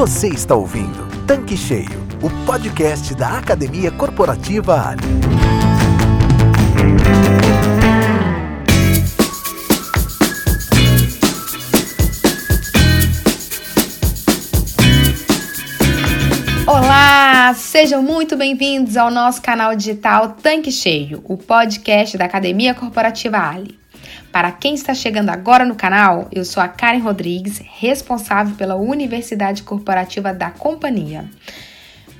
Você está ouvindo Tanque Cheio, o podcast da Academia Corporativa Ali. Olá, sejam muito bem-vindos ao nosso canal digital Tanque Cheio, o podcast da Academia Corporativa Ali. Para quem está chegando agora no canal, eu sou a Karen Rodrigues, responsável pela Universidade Corporativa da companhia.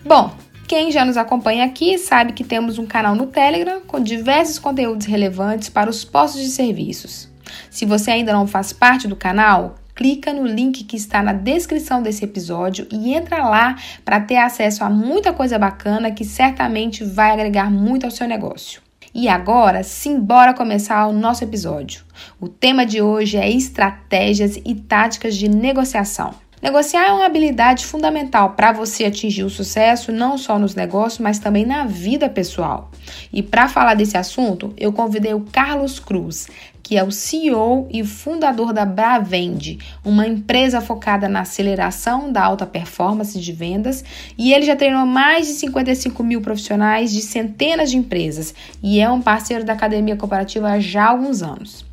Bom, quem já nos acompanha aqui sabe que temos um canal no Telegram com diversos conteúdos relevantes para os postos de serviços. Se você ainda não faz parte do canal, clica no link que está na descrição desse episódio e entra lá para ter acesso a muita coisa bacana que certamente vai agregar muito ao seu negócio. E agora, simbora começar o nosso episódio. O tema de hoje é estratégias e táticas de negociação. Negociar é uma habilidade fundamental para você atingir o sucesso não só nos negócios, mas também na vida pessoal. E para falar desse assunto, eu convidei o Carlos Cruz, que é o CEO e fundador da Bravende, uma empresa focada na aceleração da alta performance de vendas, e ele já treinou mais de 55 mil profissionais de centenas de empresas e é um parceiro da Academia Cooperativa há já alguns anos.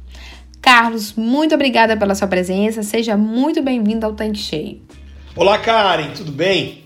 Carlos, muito obrigada pela sua presença, seja muito bem-vindo ao Tanque Cheio. Olá, Karen, tudo bem?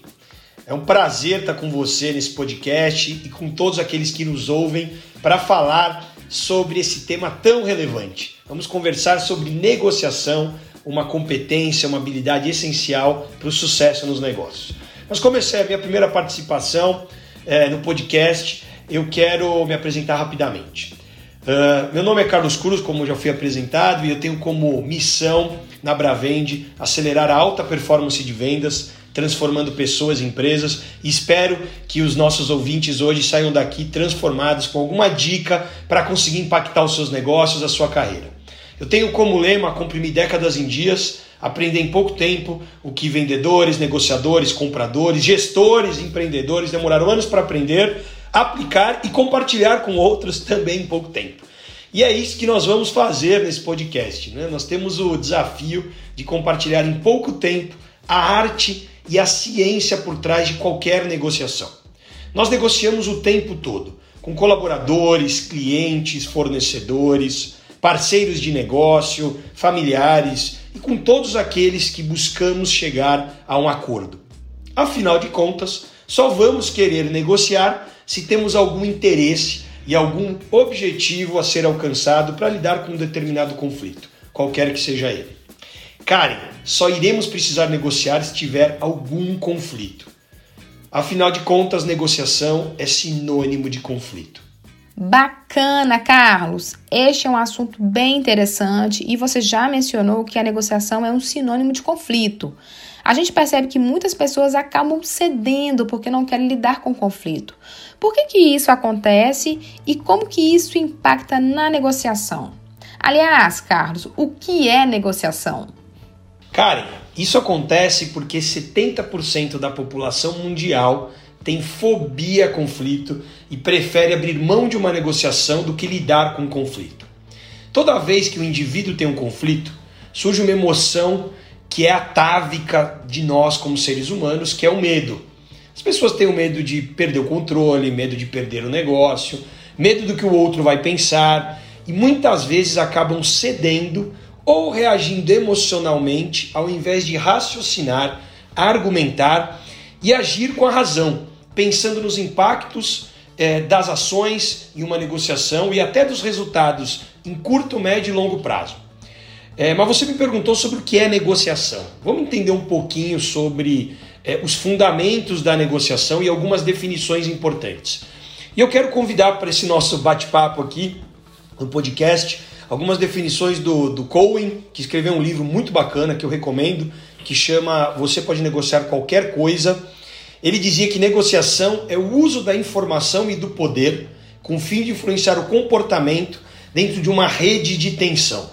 É um prazer estar com você nesse podcast e com todos aqueles que nos ouvem para falar sobre esse tema tão relevante. Vamos conversar sobre negociação, uma competência, uma habilidade essencial para o sucesso nos negócios. Mas comecei a minha primeira participação é, no podcast, eu quero me apresentar rapidamente. Uh, meu nome é Carlos Cruz, como já fui apresentado, e eu tenho como missão na Bravende acelerar a alta performance de vendas transformando pessoas em empresas. Espero que os nossos ouvintes hoje saiam daqui transformados com alguma dica para conseguir impactar os seus negócios, a sua carreira. Eu tenho como lema comprimir décadas em dias, aprender em pouco tempo o que vendedores, negociadores, compradores, gestores, empreendedores demoraram anos para aprender, aplicar e compartilhar com outros também em pouco tempo. E é isso que nós vamos fazer nesse podcast. Né? Nós temos o desafio de compartilhar em pouco tempo a arte e a ciência por trás de qualquer negociação. Nós negociamos o tempo todo com colaboradores, clientes, fornecedores, parceiros de negócio, familiares e com todos aqueles que buscamos chegar a um acordo. Afinal de contas, só vamos querer negociar se temos algum interesse e algum objetivo a ser alcançado para lidar com um determinado conflito, qualquer que seja ele. Karen, só iremos precisar negociar se tiver algum conflito. Afinal de contas, negociação é sinônimo de conflito. Bacana, Carlos! Este é um assunto bem interessante e você já mencionou que a negociação é um sinônimo de conflito. A gente percebe que muitas pessoas acabam cedendo porque não querem lidar com conflito. Por que, que isso acontece e como que isso impacta na negociação? Aliás, Carlos, o que é negociação? Karen, isso acontece porque 70% da população mundial tem fobia a conflito e prefere abrir mão de uma negociação do que lidar com o conflito. Toda vez que o indivíduo tem um conflito, surge uma emoção que é atávica de nós como seres humanos, que é o medo. As pessoas têm o medo de perder o controle, medo de perder o negócio, medo do que o outro vai pensar e muitas vezes acabam cedendo ou reagindo emocionalmente ao invés de raciocinar, argumentar e agir com a razão, pensando nos impactos é, das ações em uma negociação e até dos resultados em curto, médio e longo prazo. É, mas você me perguntou sobre o que é negociação. Vamos entender um pouquinho sobre é, os fundamentos da negociação e algumas definições importantes. E eu quero convidar para esse nosso bate-papo aqui no podcast algumas definições do, do Cohen, que escreveu um livro muito bacana que eu recomendo, que chama Você Pode Negociar Qualquer Coisa. Ele dizia que negociação é o uso da informação e do poder com o fim de influenciar o comportamento dentro de uma rede de tensão.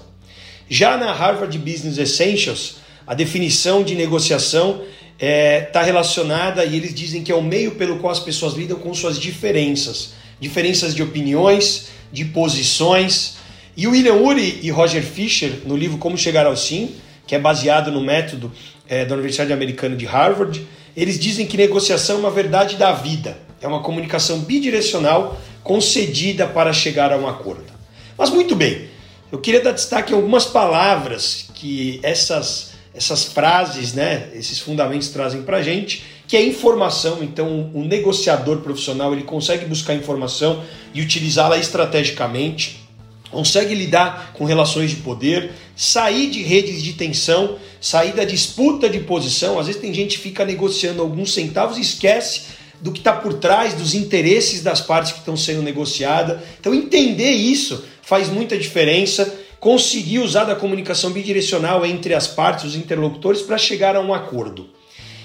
Já na Harvard Business Essentials, a definição de negociação está é, tá relacionada e eles dizem que é o meio pelo qual as pessoas lidam com suas diferenças, diferenças de opiniões, de posições, e o William Ury e Roger Fisher, no livro Como Chegar ao Sim, que é baseado no método é, da Universidade Americana de Harvard, eles dizem que negociação é uma verdade da vida, é uma comunicação bidirecional concedida para chegar a um acordo. Mas muito bem, eu queria dar destaque a algumas palavras que essas, essas frases, né, esses fundamentos trazem para a gente, que é informação. Então, o negociador profissional ele consegue buscar informação e utilizá-la estrategicamente consegue lidar com relações de poder, sair de redes de tensão, sair da disputa de posição. Às vezes tem gente que fica negociando alguns centavos e esquece do que está por trás, dos interesses das partes que estão sendo negociadas. Então entender isso faz muita diferença. Conseguir usar da comunicação bidirecional entre as partes, os interlocutores, para chegar a um acordo.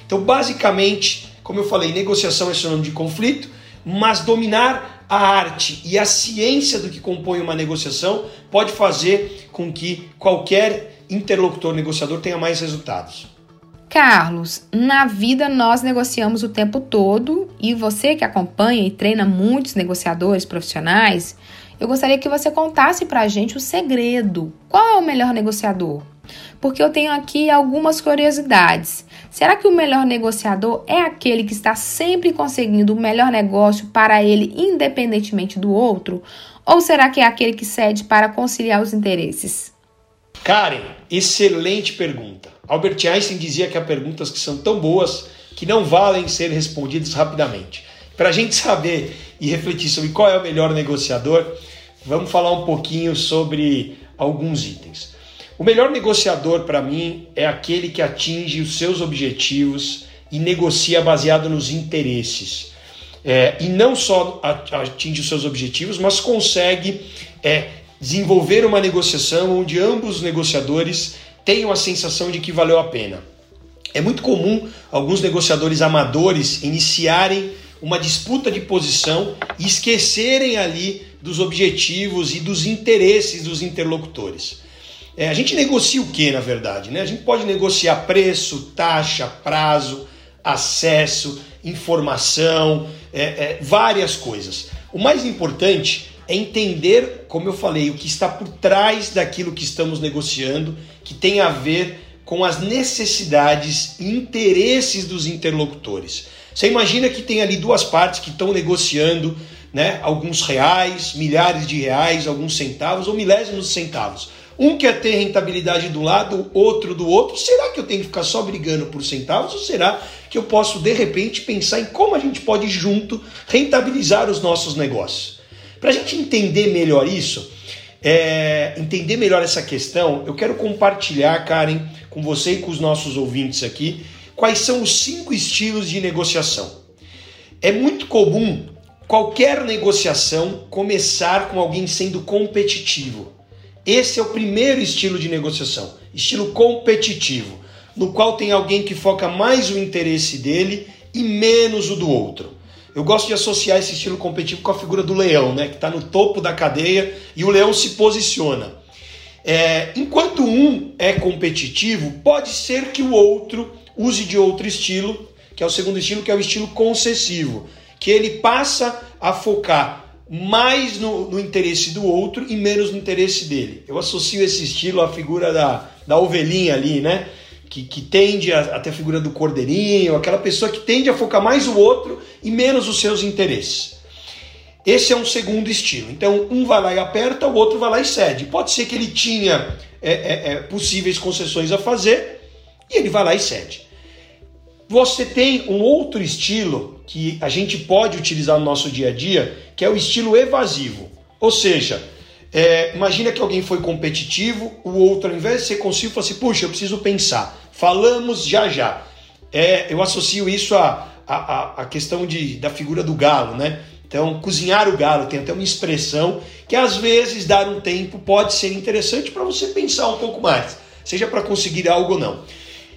Então, basicamente, como eu falei, negociação é sinônimo de conflito, mas dominar a arte e a ciência do que compõe uma negociação pode fazer com que qualquer interlocutor negociador tenha mais resultados. Carlos, na vida nós negociamos o tempo todo e você que acompanha e treina muitos negociadores profissionais, eu gostaria que você contasse para a gente o segredo. Qual é o melhor negociador? porque eu tenho aqui algumas curiosidades. Será que o melhor negociador é aquele que está sempre conseguindo o melhor negócio para ele, independentemente do outro? Ou será que é aquele que cede para conciliar os interesses? Karen, excelente pergunta. Albert Einstein dizia que há perguntas que são tão boas que não valem ser respondidas rapidamente. Para a gente saber e refletir sobre qual é o melhor negociador, vamos falar um pouquinho sobre alguns itens. O melhor negociador para mim é aquele que atinge os seus objetivos e negocia baseado nos interesses. É, e não só atinge os seus objetivos, mas consegue é, desenvolver uma negociação onde ambos os negociadores tenham a sensação de que valeu a pena. É muito comum alguns negociadores amadores iniciarem uma disputa de posição e esquecerem ali dos objetivos e dos interesses dos interlocutores. É, a gente negocia o que, na verdade? Né? A gente pode negociar preço, taxa, prazo, acesso, informação, é, é, várias coisas. O mais importante é entender, como eu falei, o que está por trás daquilo que estamos negociando, que tem a ver com as necessidades e interesses dos interlocutores. Você imagina que tem ali duas partes que estão negociando né, alguns reais, milhares de reais, alguns centavos ou milésimos de centavos. Um quer ter rentabilidade do lado, outro do outro. Será que eu tenho que ficar só brigando por centavos ou será que eu posso de repente pensar em como a gente pode junto rentabilizar os nossos negócios? Para a gente entender melhor isso, é, entender melhor essa questão, eu quero compartilhar, Karen, com você e com os nossos ouvintes aqui, quais são os cinco estilos de negociação. É muito comum qualquer negociação começar com alguém sendo competitivo. Esse é o primeiro estilo de negociação, estilo competitivo, no qual tem alguém que foca mais o interesse dele e menos o do outro. Eu gosto de associar esse estilo competitivo com a figura do leão, né, que está no topo da cadeia e o leão se posiciona. É, enquanto um é competitivo, pode ser que o outro use de outro estilo, que é o segundo estilo, que é o estilo concessivo, que ele passa a focar mais no, no, interesse do outro e menos no interesse dele. Eu associo esse estilo à figura da, da ovelhinha ali, né? Que, que tende a, a ter a figura do cordeirinho, aquela pessoa que tende a focar mais o outro e menos os seus interesses. Esse é um segundo estilo. Então, um vai lá e aperta, o outro vai lá e cede. Pode ser que ele tinha é, é, é, possíveis concessões a fazer e ele vai lá e cede. Você tem um outro estilo que a gente pode utilizar no nosso dia a dia, que é o estilo evasivo. Ou seja, é, imagina que alguém foi competitivo, o outro, ao invés de ser consigo, fala assim: puxa, eu preciso pensar. Falamos já já. É, eu associo isso à a, a, a, questão de, da figura do galo, né? Então, cozinhar o galo tem até uma expressão que às vezes dar um tempo pode ser interessante para você pensar um pouco mais, seja para conseguir algo ou não.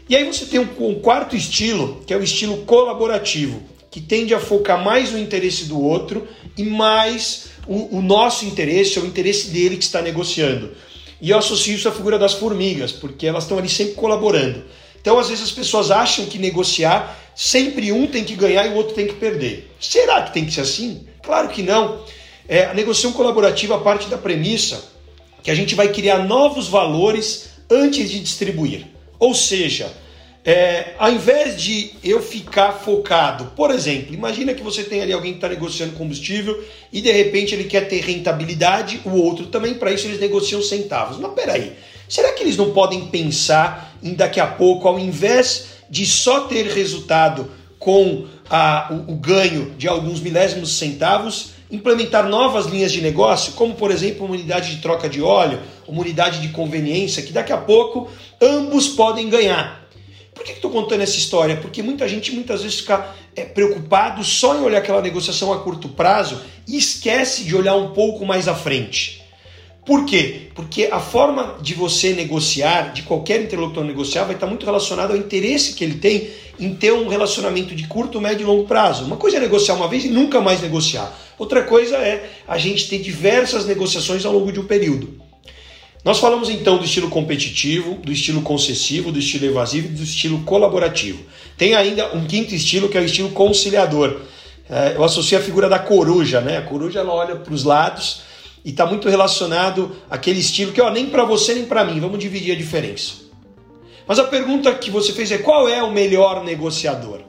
E aí você tem um, quarto estilo, que é o estilo colaborativo, que tende a focar mais no interesse do outro e mais o, o nosso interesse, ou o interesse dele que está negociando. E eu associo isso à figura das formigas, porque elas estão ali sempre colaborando. Então, às vezes, as pessoas acham que negociar sempre um tem que ganhar e o outro tem que perder. Será que tem que ser assim? Claro que não. É, a negociação colaborativa parte da premissa que a gente vai criar novos valores antes de distribuir. Ou seja, é, ao invés de eu ficar focado, por exemplo, imagina que você tem ali alguém que está negociando combustível e de repente ele quer ter rentabilidade, o outro também, para isso eles negociam centavos. Mas peraí, será que eles não podem pensar em daqui a pouco, ao invés de só ter resultado com a, o, o ganho de alguns milésimos centavos, implementar novas linhas de negócio, como por exemplo uma unidade de troca de óleo, uma unidade de conveniência, que daqui a pouco ambos podem ganhar. Por que estou contando essa história? Porque muita gente muitas vezes fica é, preocupado só em olhar aquela negociação a curto prazo e esquece de olhar um pouco mais à frente. Por quê? Porque a forma de você negociar, de qualquer interlocutor negociar, vai estar muito relacionado ao interesse que ele tem em ter um relacionamento de curto, médio e longo prazo. Uma coisa é negociar uma vez e nunca mais negociar. Outra coisa é a gente ter diversas negociações ao longo de um período. Nós falamos então do estilo competitivo, do estilo concessivo, do estilo evasivo e do estilo colaborativo. Tem ainda um quinto estilo que é o estilo conciliador. É, eu associo a figura da coruja, né? A coruja ela olha para os lados e está muito relacionado àquele estilo que, ó, nem para você nem para mim, vamos dividir a diferença. Mas a pergunta que você fez é qual é o melhor negociador?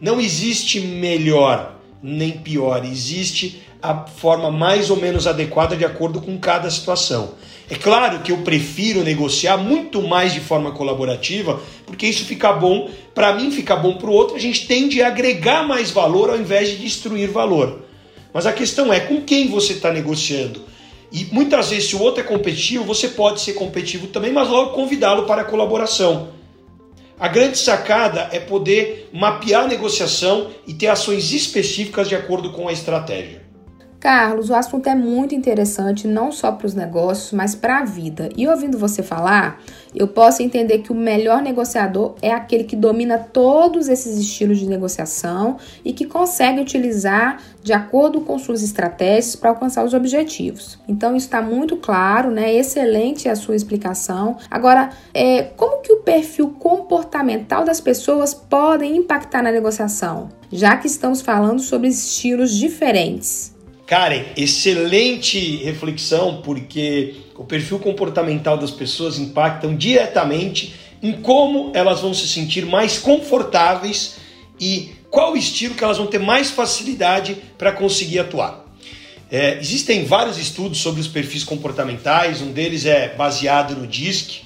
Não existe melhor nem pior, existe a forma mais ou menos adequada de acordo com cada situação. É claro que eu prefiro negociar muito mais de forma colaborativa, porque isso fica bom para mim, fica bom para o outro, a gente tende a agregar mais valor ao invés de destruir valor. Mas a questão é com quem você está negociando. E muitas vezes, se o outro é competitivo, você pode ser competitivo também, mas logo convidá-lo para a colaboração. A grande sacada é poder mapear a negociação e ter ações específicas de acordo com a estratégia. Carlos, o assunto é muito interessante não só para os negócios, mas para a vida. E ouvindo você falar, eu posso entender que o melhor negociador é aquele que domina todos esses estilos de negociação e que consegue utilizar de acordo com suas estratégias para alcançar os objetivos. Então isso está muito claro, né? Excelente a sua explicação. Agora, é, como que o perfil comportamental das pessoas podem impactar na negociação? Já que estamos falando sobre estilos diferentes. Karen, excelente reflexão, porque o perfil comportamental das pessoas impactam diretamente em como elas vão se sentir mais confortáveis e qual estilo que elas vão ter mais facilidade para conseguir atuar. É, existem vários estudos sobre os perfis comportamentais, um deles é baseado no DISC,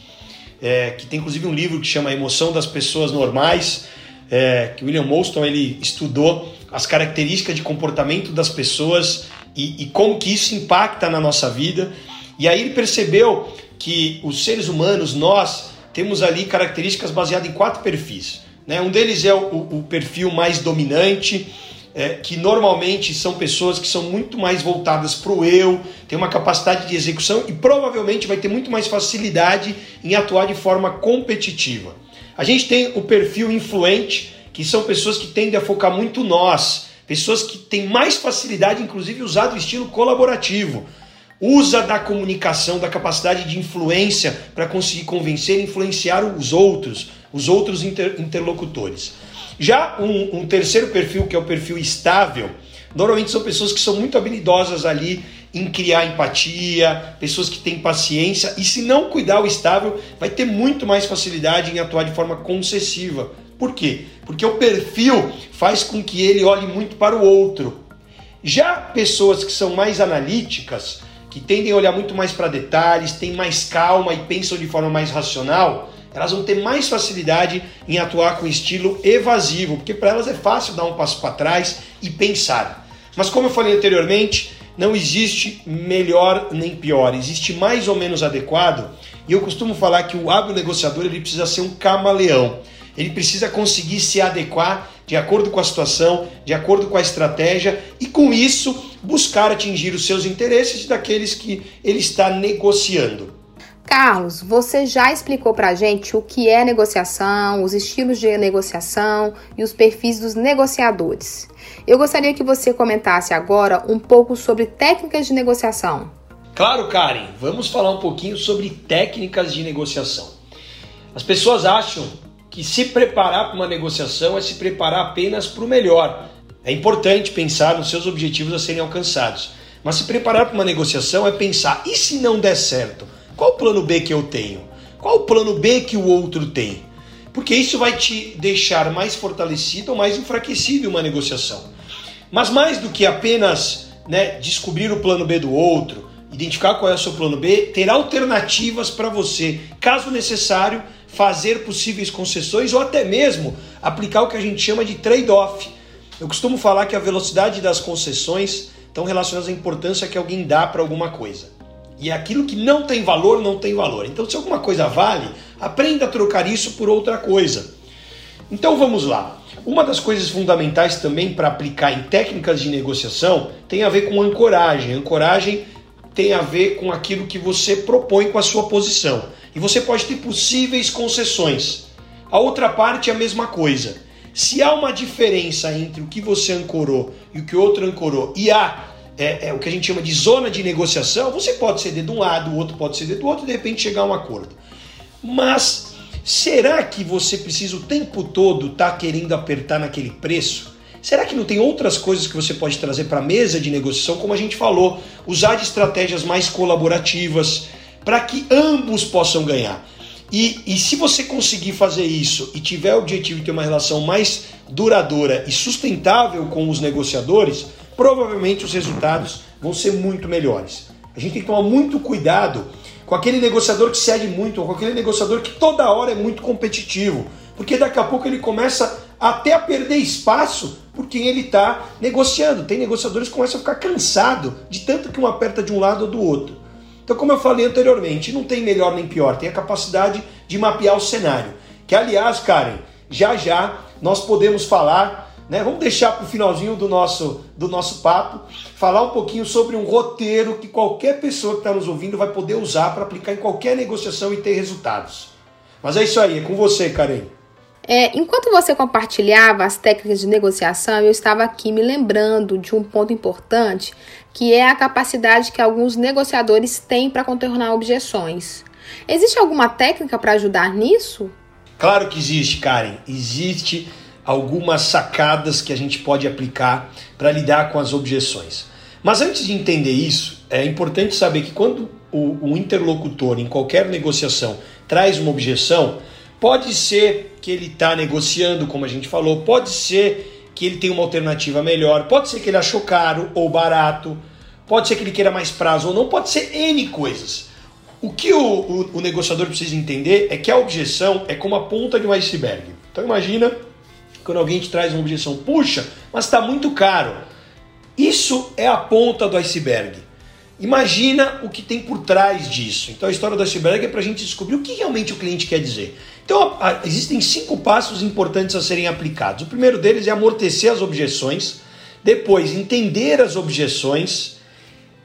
é, que tem inclusive um livro que chama Emoção das Pessoas Normais, é, que William Molston ele estudou as características de comportamento das pessoas e, e como que isso impacta na nossa vida. E aí ele percebeu que os seres humanos, nós, temos ali características baseadas em quatro perfis. Né? Um deles é o, o perfil mais dominante, é, que normalmente são pessoas que são muito mais voltadas para o eu, tem uma capacidade de execução e provavelmente vai ter muito mais facilidade em atuar de forma competitiva. A gente tem o perfil influente, que são pessoas que tendem a focar muito nós, pessoas que têm mais facilidade, inclusive, usar o estilo colaborativo. Usa da comunicação, da capacidade de influência para conseguir convencer e influenciar os outros, os outros inter interlocutores. Já um, um terceiro perfil, que é o perfil estável, normalmente são pessoas que são muito habilidosas ali em criar empatia, pessoas que têm paciência, e se não cuidar o estável, vai ter muito mais facilidade em atuar de forma concessiva por quê? Porque o perfil faz com que ele olhe muito para o outro. Já pessoas que são mais analíticas, que tendem a olhar muito mais para detalhes, têm mais calma e pensam de forma mais racional, elas vão ter mais facilidade em atuar com estilo evasivo, porque para elas é fácil dar um passo para trás e pensar. Mas como eu falei anteriormente, não existe melhor nem pior, existe mais ou menos adequado. E eu costumo falar que o hábil negociador ele precisa ser um camaleão. Ele precisa conseguir se adequar de acordo com a situação, de acordo com a estratégia e com isso buscar atingir os seus interesses daqueles que ele está negociando. Carlos, você já explicou para a gente o que é negociação, os estilos de negociação e os perfis dos negociadores. Eu gostaria que você comentasse agora um pouco sobre técnicas de negociação. Claro, Karen, vamos falar um pouquinho sobre técnicas de negociação. As pessoas acham que se preparar para uma negociação é se preparar apenas para o melhor. É importante pensar nos seus objetivos a serem alcançados. Mas se preparar para uma negociação é pensar: e se não der certo? Qual o plano B que eu tenho? Qual o plano B que o outro tem? Porque isso vai te deixar mais fortalecido ou mais enfraquecido em uma negociação. Mas mais do que apenas né, descobrir o plano B do outro, identificar qual é o seu plano B, ter alternativas para você, caso necessário, fazer possíveis concessões ou até mesmo aplicar o que a gente chama de trade-off. Eu costumo falar que a velocidade das concessões estão relacionadas à importância que alguém dá para alguma coisa. E aquilo que não tem valor, não tem valor. Então, se alguma coisa vale, aprenda a trocar isso por outra coisa. Então vamos lá. Uma das coisas fundamentais também para aplicar em técnicas de negociação tem a ver com ancoragem. Ancoragem tem a ver com aquilo que você propõe com a sua posição. E você pode ter possíveis concessões. A outra parte é a mesma coisa. Se há uma diferença entre o que você ancorou e o que o outro ancorou, e há é, é, o que a gente chama de zona de negociação, você pode ceder de um lado, o outro pode ceder do outro de repente chegar a um acordo. Mas será que você precisa o tempo todo estar tá querendo apertar naquele preço? Será que não tem outras coisas que você pode trazer para a mesa de negociação, como a gente falou, usar de estratégias mais colaborativas para que ambos possam ganhar? E, e se você conseguir fazer isso e tiver o objetivo de ter uma relação mais duradoura e sustentável com os negociadores, provavelmente os resultados vão ser muito melhores. A gente tem que tomar muito cuidado com aquele negociador que cede muito, ou com aquele negociador que toda hora é muito competitivo, porque daqui a pouco ele começa até perder espaço por quem ele está negociando. Tem negociadores que começam a ficar cansado de tanto que um aperta de um lado ou do outro. Então, como eu falei anteriormente, não tem melhor nem pior, tem a capacidade de mapear o cenário. Que, aliás, Karen, já já nós podemos falar né? Vamos deixar para o finalzinho do nosso, do nosso papo falar um pouquinho sobre um roteiro que qualquer pessoa que está nos ouvindo vai poder usar para aplicar em qualquer negociação e ter resultados. Mas é isso aí, é com você, Karen. É, enquanto você compartilhava as técnicas de negociação, eu estava aqui me lembrando de um ponto importante, que é a capacidade que alguns negociadores têm para contornar objeções. Existe alguma técnica para ajudar nisso? Claro que existe, Karen. Existe algumas sacadas que a gente pode aplicar para lidar com as objeções. Mas antes de entender isso, é importante saber que quando o, o, interlocutor em qualquer negociação traz uma objeção, pode ser que ele está negociando, como a gente falou, pode ser que ele tem uma alternativa melhor, pode ser que ele achou caro ou barato, pode ser que ele queira mais prazo ou não, pode ser N coisas. O que o, o, o negociador precisa entender é que a objeção é como a ponta de um iceberg. Então imagina quando alguém te traz uma objeção, puxa, mas está muito caro. Isso é a ponta do iceberg. Imagina o que tem por trás disso. Então a história do iceberg é para a gente descobrir o que realmente o cliente quer dizer. Então existem cinco passos importantes a serem aplicados. O primeiro deles é amortecer as objeções, depois entender as objeções,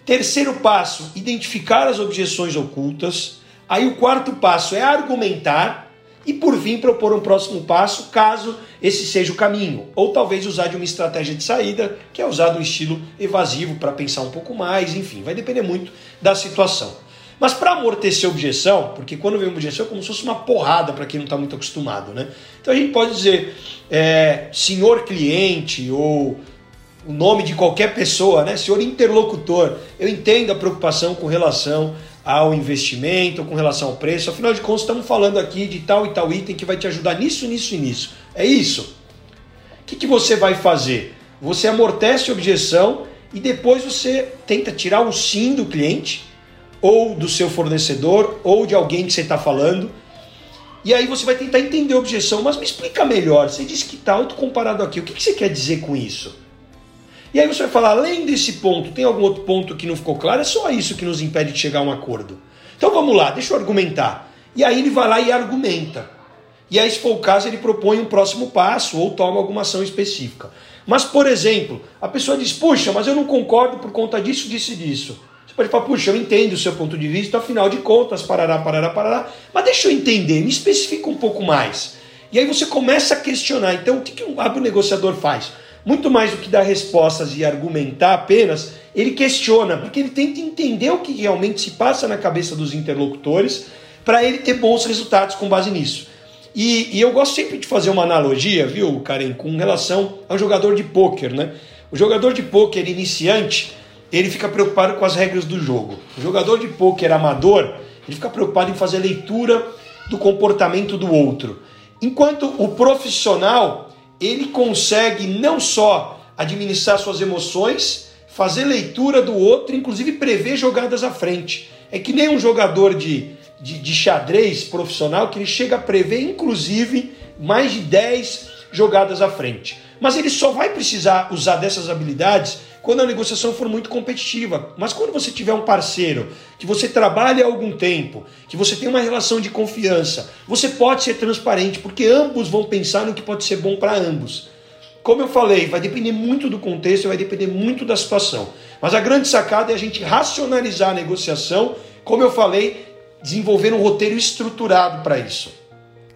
terceiro passo, identificar as objeções ocultas. Aí o quarto passo é argumentar e por fim propor um próximo passo, caso esse seja o caminho, ou talvez usar de uma estratégia de saída, que é usar um estilo evasivo para pensar um pouco mais, enfim, vai depender muito da situação. Mas para amortecer a objeção, porque quando vem uma objeção é como se fosse uma porrada para quem não está muito acostumado, né? Então a gente pode dizer é, senhor cliente ou o nome de qualquer pessoa, né? Senhor interlocutor, eu entendo a preocupação com relação ao investimento, com relação ao preço. Afinal de contas, estamos falando aqui de tal e tal item que vai te ajudar nisso, nisso e nisso. É isso. O que, que você vai fazer? Você amortece a objeção e depois você tenta tirar o sim do cliente, ou do seu fornecedor, ou de alguém que você está falando. E aí você vai tentar entender a objeção, mas me explica melhor. Você disse que está auto comparado aqui. O que, que você quer dizer com isso? E aí você vai falar, além desse ponto, tem algum outro ponto que não ficou claro? É só isso que nos impede de chegar a um acordo. Então vamos lá, deixa eu argumentar. E aí ele vai lá e argumenta. E aí, se for o caso, ele propõe um próximo passo ou toma alguma ação específica. Mas, por exemplo, a pessoa diz, puxa, mas eu não concordo por conta disso, disso e disso. Você pode falar, puxa, eu entendo o seu ponto de vista, afinal de contas, parará, parará, parará. Mas deixa eu entender, me especifica um pouco mais. E aí você começa a questionar. Então, o que, que um negociador faz? muito mais do que dar respostas e argumentar apenas, ele questiona, porque ele tenta entender o que realmente se passa na cabeça dos interlocutores para ele ter bons resultados com base nisso. E, e, eu gosto sempre de fazer uma analogia, viu, Karen, com relação ao jogador de pôquer, né? O jogador de pôquer iniciante, ele fica preocupado com as regras do jogo. O jogador de pôquer amador, Ele fica preocupado em fazer leitura do comportamento do outro. Enquanto o profissional, ele consegue não só administrar suas emoções, fazer leitura do outro, inclusive prever jogadas à frente. É que nem um jogador de, de, de xadrez profissional que ele chega a prever, inclusive, mais de 10 jogadas à frente. Mas ele só vai precisar usar dessas habilidades quando a negociação for muito competitiva. Mas quando você tiver um parceiro que você trabalha há algum tempo, que você tem uma relação de confiança, você pode ser transparente, porque ambos vão pensar no que pode ser bom para ambos. Como eu falei, vai depender muito do contexto, vai depender muito da situação. Mas a grande sacada é a gente racionalizar a negociação, como eu falei, desenvolver um roteiro estruturado para isso.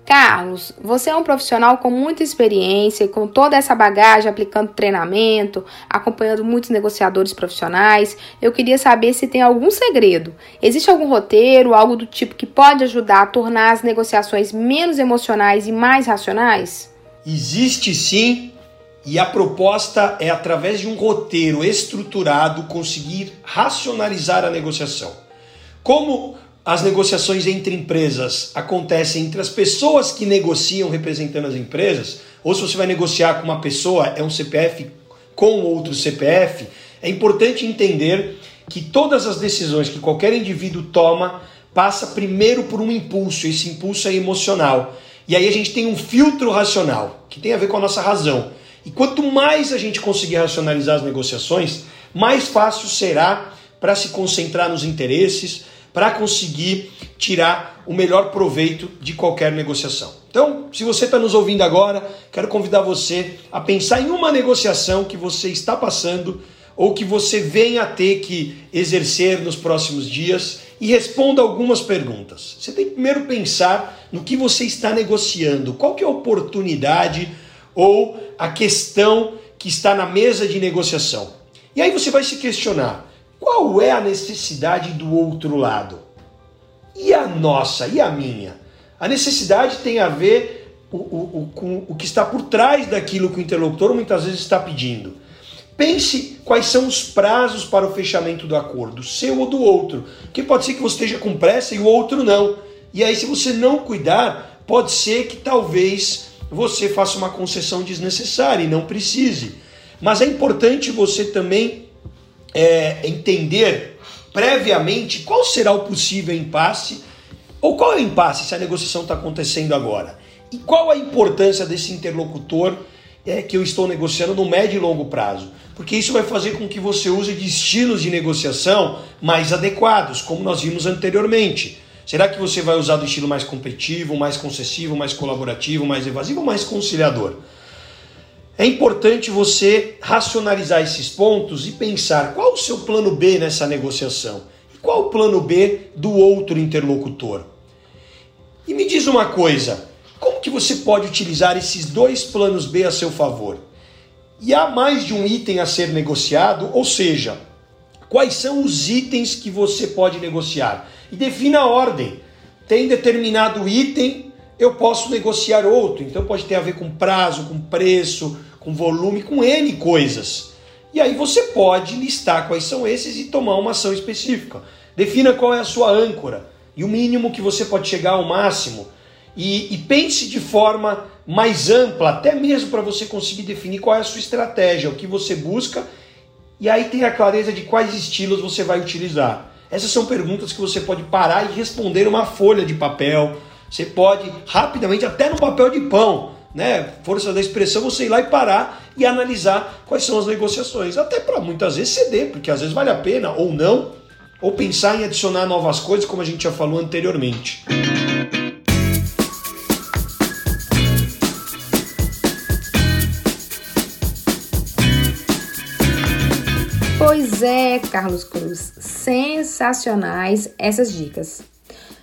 Carlos, você é um profissional com muita experiência e com toda essa bagagem aplicando treinamento, acompanhando muitos negociadores profissionais. Eu queria saber se tem algum segredo. Existe algum roteiro, algo do tipo que pode ajudar a tornar as negociações menos emocionais e mais racionais? Existe sim, e a proposta é, através de um roteiro estruturado, conseguir racionalizar a negociação. Como as negociações entre empresas acontecem entre as pessoas que negociam representando as empresas, ou se você vai negociar com uma pessoa, é um CPF com outro CPF, é importante entender que todas as decisões que qualquer indivíduo toma passa primeiro por um impulso, esse impulso é emocional. E aí a gente tem um filtro racional, que tem a ver com a nossa razão. E quanto mais a gente conseguir racionalizar as negociações, mais fácil será para se concentrar nos interesses, para conseguir tirar o melhor proveito de qualquer negociação. Então, se você está nos ouvindo agora, quero convidar você a pensar em uma negociação que você está passando ou que você venha a ter que exercer nos próximos dias e responda algumas perguntas. Você tem que primeiro pensar no que você está negociando, qual que é a oportunidade ou a questão que está na mesa de negociação. E aí você vai se questionar: qual é a necessidade do outro lado? E a nossa, e a minha? A necessidade tem a ver o, o, o, com o que está por trás daquilo que o interlocutor muitas vezes está pedindo. Pense quais são os prazos para o fechamento do acordo, seu ou do outro. Porque pode ser que você esteja com pressa e o outro não. E aí, se você não cuidar, pode ser que talvez você faça uma concessão desnecessária e não precise. Mas é importante você também é, entender previamente qual será o possível impasse, ou qual é o impasse se a negociação está acontecendo agora, e qual a importância desse interlocutor é, que eu estou negociando no médio e longo prazo. Porque isso vai fazer com que você use de estilos de negociação mais adequados, como nós vimos anteriormente. Será que você vai usar do estilo mais competitivo, mais concessivo, mais colaborativo, mais evasivo ou mais conciliador? É importante você racionalizar esses pontos e pensar qual o seu plano B nessa negociação e qual o plano B do outro interlocutor. E me diz uma coisa, como que você pode utilizar esses dois planos B a seu favor? E há mais de um item a ser negociado, ou seja, quais são os itens que você pode negociar? E defina a ordem. Tem determinado item, eu posso negociar outro. Então pode ter a ver com prazo, com preço, com volume, com N coisas. E aí você pode listar quais são esses e tomar uma ação específica. Defina qual é a sua âncora e o mínimo que você pode chegar ao máximo. E, e pense de forma mais ampla, até mesmo para você conseguir definir qual é a sua estratégia, o que você busca, e aí ter a clareza de quais estilos você vai utilizar. Essas são perguntas que você pode parar e responder uma folha de papel. Você pode rapidamente, até no papel de pão, né, força da expressão, você ir lá e parar e analisar quais são as negociações. Até para muitas vezes ceder, porque às vezes vale a pena ou não, ou pensar em adicionar novas coisas, como a gente já falou anteriormente. Pois é, Carlos Cruz, sensacionais essas dicas.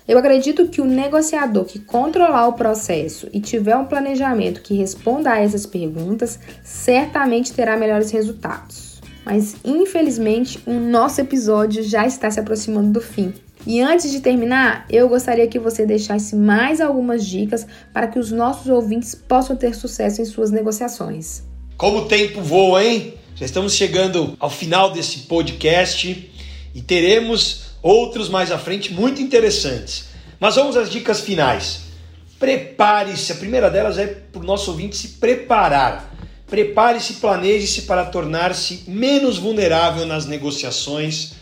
Eu acredito que o negociador que controlar o processo e tiver um planejamento que responda a essas perguntas, certamente terá melhores resultados. Mas infelizmente, o nosso episódio já está se aproximando do fim. E antes de terminar, eu gostaria que você deixasse mais algumas dicas para que os nossos ouvintes possam ter sucesso em suas negociações. Como o tempo voa, hein? Já estamos chegando ao final desse podcast e teremos outros mais à frente muito interessantes. Mas vamos às dicas finais. Prepare-se, a primeira delas é para o nosso ouvinte se preparar. Prepare-se, planeje-se para tornar-se menos vulnerável nas negociações.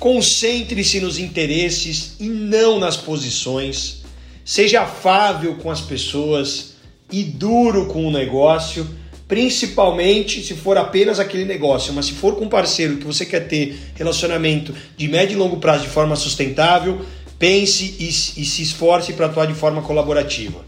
Concentre-se nos interesses e não nas posições. Seja afável com as pessoas e duro com o negócio, principalmente se for apenas aquele negócio, mas se for com um parceiro que você quer ter relacionamento de médio e longo prazo de forma sustentável, pense e, e se esforce para atuar de forma colaborativa.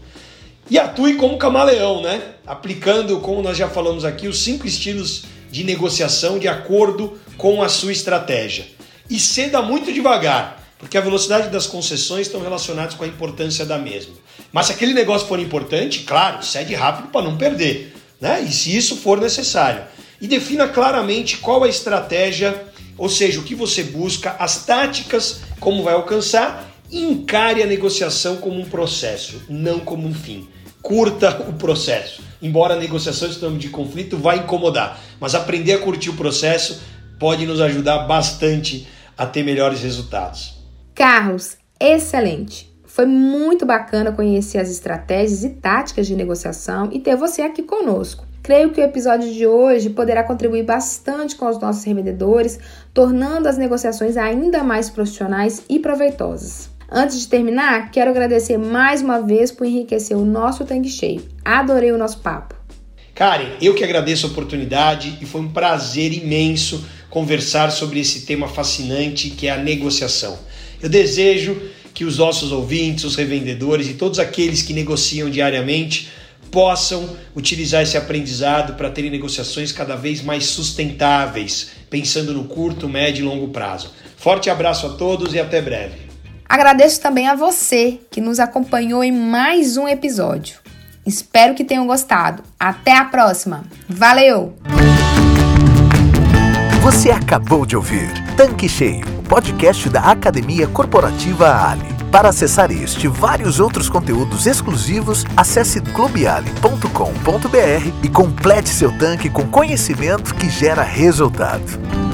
E atue como camaleão, né? Aplicando, como nós já falamos aqui, os cinco estilos de negociação de acordo com a sua estratégia. E ceda muito devagar, porque a velocidade das concessões estão relacionadas com a importância da mesma. Mas se aquele negócio for importante, claro, cede rápido para não perder, né? E se isso for necessário. E defina claramente qual a estratégia, ou seja, o que você busca, as táticas, como vai alcançar, e encare a negociação como um processo, não como um fim curta o processo. Embora a negociação em termos de conflito vai incomodar, mas aprender a curtir o processo pode nos ajudar bastante a ter melhores resultados. Carlos, excelente. Foi muito bacana conhecer as estratégias e táticas de negociação e ter você aqui conosco. Creio que o episódio de hoje poderá contribuir bastante com os nossos revendedores, tornando as negociações ainda mais profissionais e proveitosas. Antes de terminar, quero agradecer mais uma vez por enriquecer o nosso tanque cheio. Adorei o nosso papo. Karen, eu que agradeço a oportunidade e foi um prazer imenso conversar sobre esse tema fascinante que é a negociação. Eu desejo que os nossos ouvintes, os revendedores e todos aqueles que negociam diariamente possam utilizar esse aprendizado para terem negociações cada vez mais sustentáveis, pensando no curto, médio e longo prazo. Forte abraço a todos e até breve. Agradeço também a você que nos acompanhou em mais um episódio. Espero que tenham gostado. Até a próxima. Valeu! Você acabou de ouvir Tanque Cheio, podcast da Academia Corporativa Ali. Para acessar este e vários outros conteúdos exclusivos, acesse clubeali.com.br e complete seu tanque com conhecimento que gera resultado.